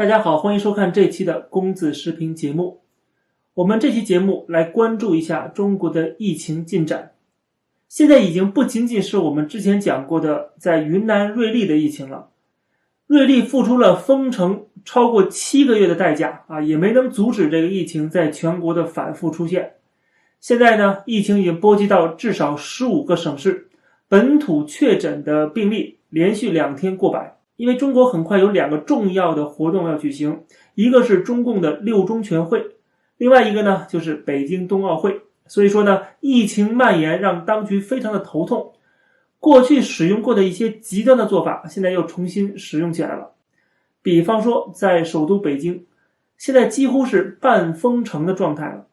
大家好，欢迎收看这期的公子视频节目。我们这期节目来关注一下中国的疫情进展。现在已经不仅仅是我们之前讲过的在云南瑞丽的疫情了。瑞丽付出了封城超过七个月的代价啊，也没能阻止这个疫情在全国的反复出现。现在呢，疫情已经波及到至少十五个省市，本土确诊的病例连续两天过百。因为中国很快有两个重要的活动要举行，一个是中共的六中全会，另外一个呢就是北京冬奥会。所以说呢，疫情蔓延让当局非常的头痛。过去使用过的一些极端的做法，现在又重新使用起来了。比方说，在首都北京，现在几乎是半封城的状态了。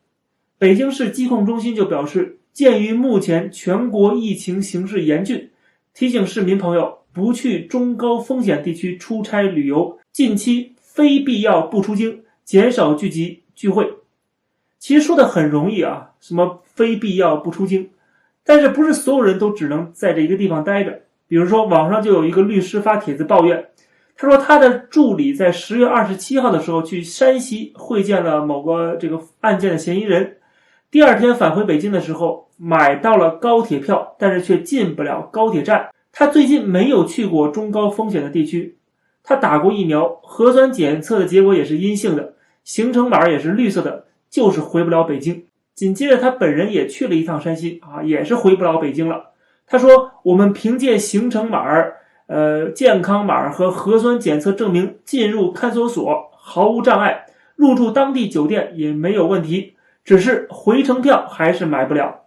北京市疾控中心就表示，鉴于目前全国疫情形势严峻，提醒市民朋友。不去中高风险地区出差旅游，近期非必要不出京，减少聚集聚会。其实说的很容易啊，什么非必要不出京，但是不是所有人都只能在这一个地方待着？比如说，网上就有一个律师发帖子抱怨，他说他的助理在十月二十七号的时候去山西会见了某个这个案件的嫌疑人，第二天返回北京的时候买到了高铁票，但是却进不了高铁站。他最近没有去过中高风险的地区，他打过疫苗，核酸检测的结果也是阴性的，行程码也是绿色的，就是回不了北京。紧接着他本人也去了一趟山西啊，也是回不了北京了。他说：“我们凭借行程码、呃健康码和核酸检测证明进入看守所毫无障碍，入住当地酒店也没有问题，只是回程票还是买不了。”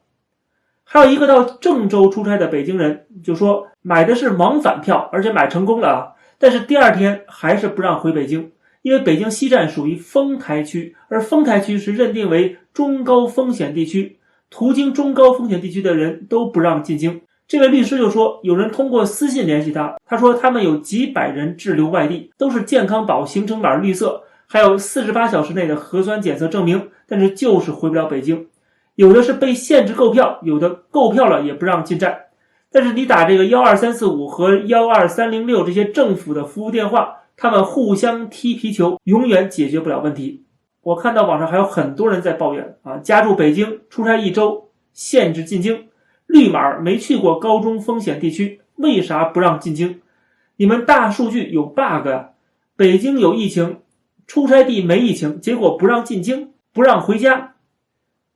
还有一个到郑州出差的北京人就说买的是往返票，而且买成功了啊，但是第二天还是不让回北京，因为北京西站属于丰台区，而丰台区是认定为中高风险地区，途经中高风险地区的人都不让进京。这位律师就说，有人通过私信联系他，他说他们有几百人滞留外地，都是健康宝行程码绿色，还有四十八小时内的核酸检测证明，但是就是回不了北京。有的是被限制购票，有的购票了也不让进站。但是你打这个幺二三四五和幺二三零六这些政府的服务电话，他们互相踢皮球，永远解决不了问题。我看到网上还有很多人在抱怨啊，家住北京出差一周，限制进京，绿码没去过高中风险地区，为啥不让进京？你们大数据有 bug 啊！北京有疫情，出差地没疫情，结果不让进京，不让回家。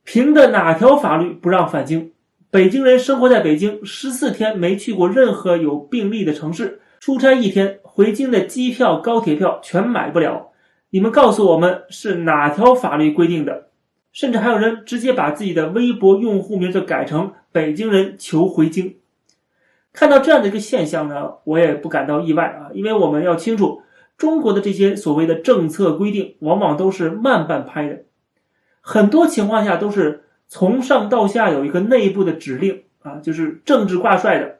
凭的哪条法律不让返京？北京人生活在北京十四天没去过任何有病例的城市，出差一天回京的机票、高铁票全买不了。你们告诉我们是哪条法律规定的？甚至还有人直接把自己的微博用户名就改成“北京人求回京”。看到这样的一个现象呢，我也不感到意外啊，因为我们要清楚，中国的这些所谓的政策规定，往往都是慢半拍的。很多情况下都是从上到下有一个内部的指令啊，就是政治挂帅的，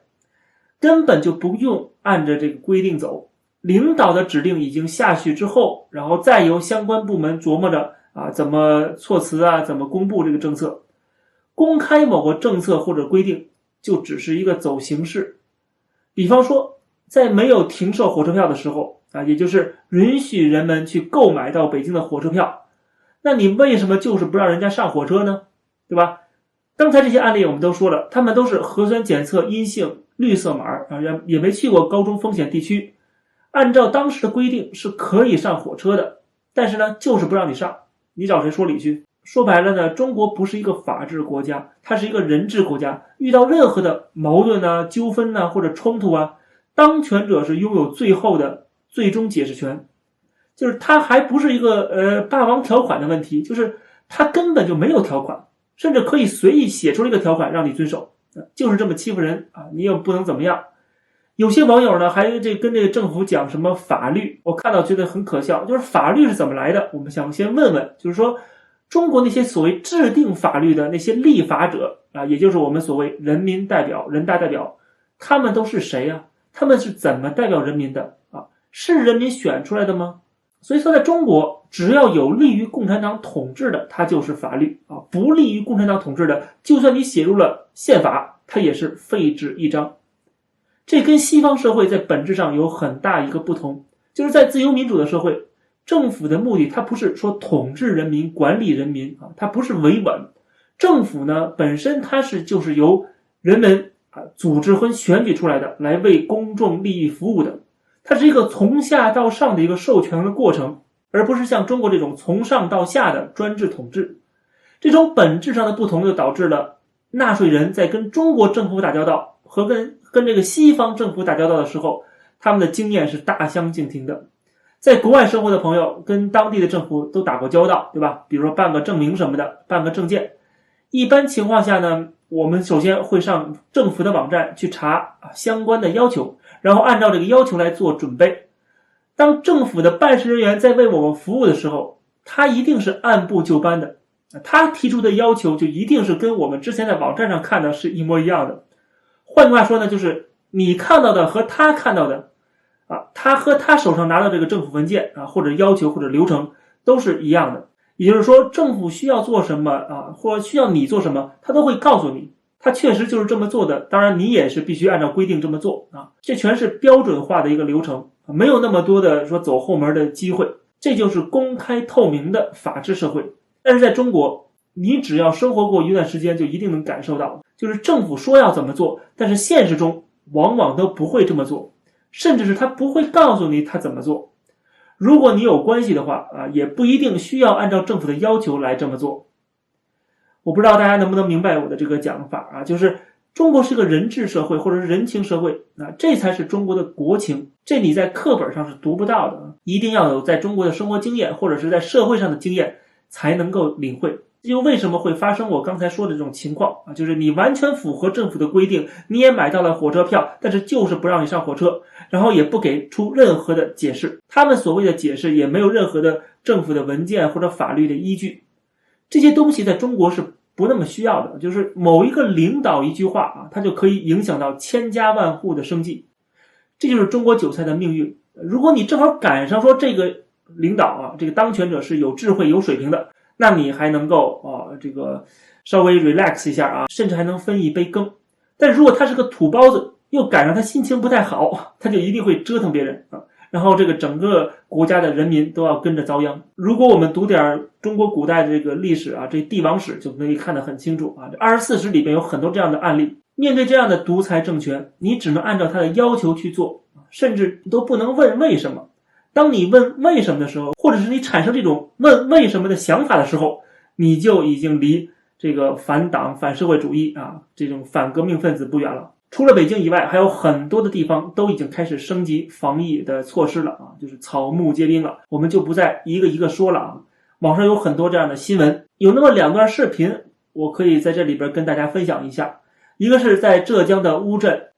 根本就不用按着这个规定走。领导的指令已经下去之后，然后再由相关部门琢磨着啊怎么措辞啊，怎么公布这个政策。公开某个政策或者规定，就只是一个走形式。比方说，在没有停售火车票的时候啊，也就是允许人们去购买到北京的火车票。那你为什么就是不让人家上火车呢？对吧？刚才这些案例我们都说了，他们都是核酸检测阴性，绿色码啊，也也没去过高中风险地区，按照当时的规定是可以上火车的，但是呢，就是不让你上，你找谁说理去？说白了呢，中国不是一个法治国家，它是一个人治国家，遇到任何的矛盾啊、纠纷呐或者冲突啊，当权者是拥有最后的最终解释权。就是他还不是一个呃霸王条款的问题，就是他根本就没有条款，甚至可以随意写出一个条款让你遵守，就是这么欺负人啊！你又不能怎么样。有些网友呢还这跟这个政府讲什么法律，我看到觉得很可笑。就是法律是怎么来的？我们想先问问，就是说中国那些所谓制定法律的那些立法者啊，也就是我们所谓人民代表、人大代表，他们都是谁呀？他们是怎么代表人民的啊？是人民选出来的吗？所以说，在中国，只要有利于共产党统治的，它就是法律啊；不利于共产党统治的，就算你写入了宪法，它也是废纸一张。这跟西方社会在本质上有很大一个不同，就是在自由民主的社会，政府的目的，它不是说统治人民、管理人民啊，它不是维稳。政府呢，本身它是就是由人们啊组织和选举出来的，来为公众利益服务的。它是一个从下到上的一个授权的过程，而不是像中国这种从上到下的专制统治。这种本质上的不同，就导致了纳税人在跟中国政府打交道和跟跟这个西方政府打交道的时候，他们的经验是大相径庭的。在国外生活的朋友跟当地的政府都打过交道，对吧？比如说办个证明什么的，办个证件。一般情况下呢，我们首先会上政府的网站去查啊相关的要求，然后按照这个要求来做准备。当政府的办事人员在为我们服务的时候，他一定是按部就班的，他提出的要求就一定是跟我们之前在网站上看的是一模一样的。换句话说呢，就是你看到的和他看到的。啊，他和他手上拿的这个政府文件啊，或者要求或者流程都是一样的。也就是说，政府需要做什么啊，或需要你做什么，他都会告诉你。他确实就是这么做的。当然，你也是必须按照规定这么做啊。这全是标准化的一个流程，没有那么多的说走后门的机会。这就是公开透明的法治社会。但是在中国，你只要生活过一段时间，就一定能感受到，就是政府说要怎么做，但是现实中往往都不会这么做。甚至是他不会告诉你他怎么做，如果你有关系的话啊，也不一定需要按照政府的要求来这么做。我不知道大家能不能明白我的这个讲法啊，就是中国是个人治社会或者是人情社会啊，这才是中国的国情，这你在课本上是读不到的，一定要有在中国的生活经验或者是在社会上的经验才能够领会。又为什么会发生我刚才说的这种情况啊？就是你完全符合政府的规定，你也买到了火车票，但是就是不让你上火车，然后也不给出任何的解释。他们所谓的解释也没有任何的政府的文件或者法律的依据。这些东西在中国是不那么需要的。就是某一个领导一句话啊，他就可以影响到千家万户的生计。这就是中国韭菜的命运。如果你正好赶上说这个领导啊，这个当权者是有智慧、有水平的。那你还能够啊，这个稍微 relax 一下啊，甚至还能分一杯羹。但如果他是个土包子，又赶上他心情不太好，他就一定会折腾别人啊。然后这个整个国家的人民都要跟着遭殃。如果我们读点中国古代的这个历史啊，这帝王史就可以看得很清楚啊。这二十四史里边有很多这样的案例。面对这样的独裁政权，你只能按照他的要求去做，甚至都不能问为什么。当你问为什么的时候，或者是你产生这种问为什么的想法的时候，你就已经离这个反党、反社会主义啊这种反革命分子不远了。除了北京以外，还有很多的地方都已经开始升级防疫的措施了啊，就是草木皆兵了。我们就不再一个一个说了啊。网上有很多这样的新闻，有那么两段视频，我可以在这里边跟大家分享一下。一个是在浙江的乌镇。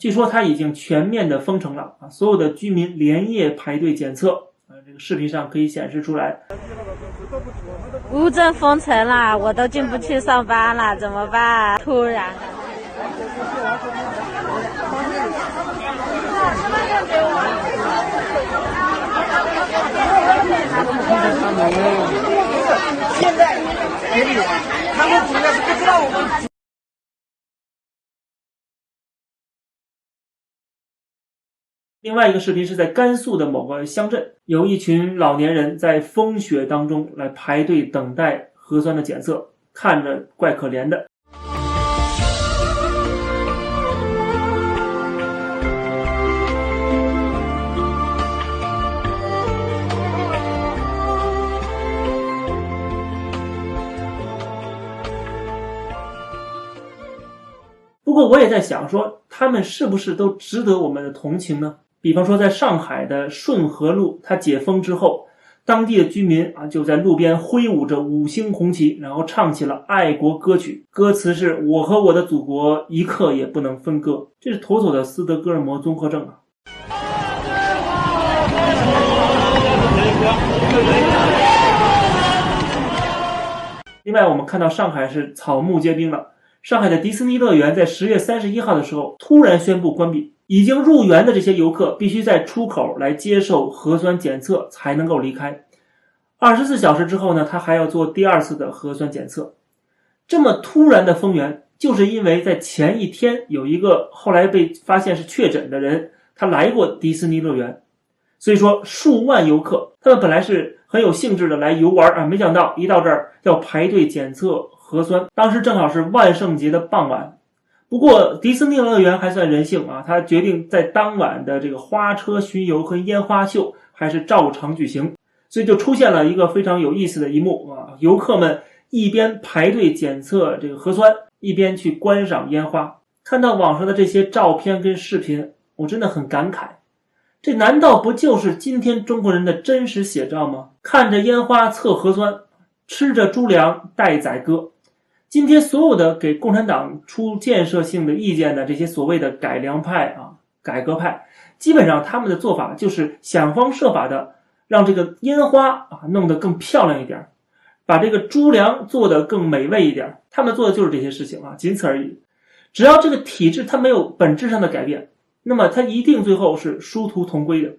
据说他已经全面的封城了啊！所有的居民连夜排队检测啊，这个视频上可以显示出来。乌镇封城了，我都进不去上班了，怎么办？突然在他们主要是不知道我们。另外一个视频是在甘肃的某个乡镇，有一群老年人在风雪当中来排队等待核酸的检测，看着怪可怜的。不过我也在想，说他们是不是都值得我们的同情呢？比方说，在上海的顺河路，它解封之后，当地的居民啊就在路边挥舞着五星红旗，然后唱起了爱国歌曲，歌词是我和我的祖国一刻也不能分割。这是妥妥的斯德哥尔摩综合症啊！另外，我们看到上海是草木皆兵了。上海的迪士尼乐园在十月三十一号的时候突然宣布关闭。已经入园的这些游客必须在出口来接受核酸检测才能够离开。二十四小时之后呢，他还要做第二次的核酸检测。这么突然的封园，就是因为在前一天有一个后来被发现是确诊的人，他来过迪士尼乐园。所以说数万游客，他们本来是很有兴致的来游玩啊，没想到一到这儿要排队检测核酸。当时正好是万圣节的傍晚。不过迪士尼乐园还算人性啊，他决定在当晚的这个花车巡游和烟花秀还是照常举行，所以就出现了一个非常有意思的一幕啊，游客们一边排队检测这个核酸，一边去观赏烟花。看到网上的这些照片跟视频，我真的很感慨，这难道不就是今天中国人的真实写照吗？看着烟花测核酸，吃着猪粮待宰割。今天所有的给共产党出建设性的意见的这些所谓的改良派啊、改革派，基本上他们的做法就是想方设法的让这个烟花啊弄得更漂亮一点，把这个猪粮做得更美味一点。他们做的就是这些事情啊，仅此而已。只要这个体制它没有本质上的改变，那么它一定最后是殊途同归的。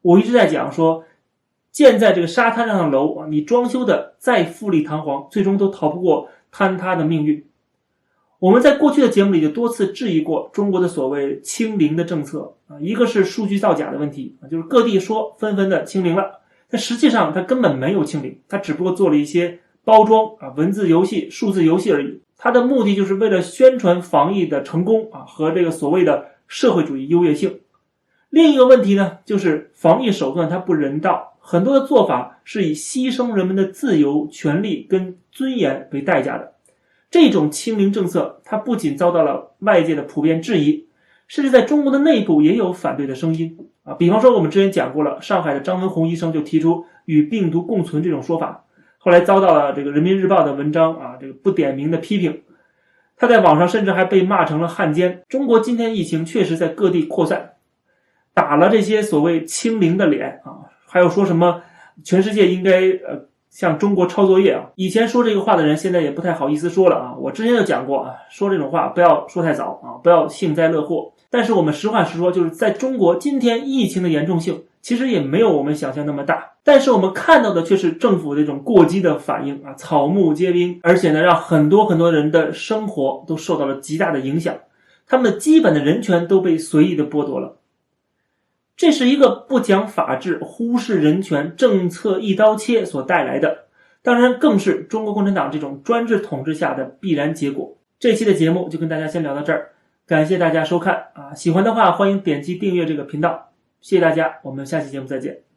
我一直在讲说，建在这个沙滩上的楼啊，你装修的再富丽堂皇，最终都逃不过。坍塌的命运。我们在过去的节目里就多次质疑过中国的所谓清零的政策啊，一个是数据造假的问题啊，就是各地说纷纷的清零了，但实际上它根本没有清零，它只不过做了一些包装啊，文字游戏、数字游戏而已。它的目的就是为了宣传防疫的成功啊和这个所谓的社会主义优越性。另一个问题呢，就是防疫手段它不人道。很多的做法是以牺牲人们的自由、权利跟尊严为代价的。这种清零政策，它不仅遭到了外界的普遍质疑，甚至在中国的内部也有反对的声音啊。比方说，我们之前讲过了，上海的张文宏医生就提出与病毒共存这种说法，后来遭到了这个人民日报的文章啊，这个不点名的批评。他在网上甚至还被骂成了汉奸。中国今天疫情确实在各地扩散，打了这些所谓清零的脸啊。还有说什么全世界应该呃向中国抄作业啊？以前说这个话的人，现在也不太好意思说了啊。我之前就讲过啊，说这种话不要说太早啊，不要幸灾乐祸。但是我们实话实说，就是在中国今天疫情的严重性其实也没有我们想象那么大。但是我们看到的却是政府这种过激的反应啊，草木皆兵，而且呢，让很多很多人的生活都受到了极大的影响，他们的基本的人权都被随意的剥夺了。这是一个不讲法治、忽视人权政策一刀切所带来的，当然更是中国共产党这种专制统治下的必然结果。这期的节目就跟大家先聊到这儿，感谢大家收看啊！喜欢的话欢迎点击订阅这个频道，谢谢大家，我们下期节目再见。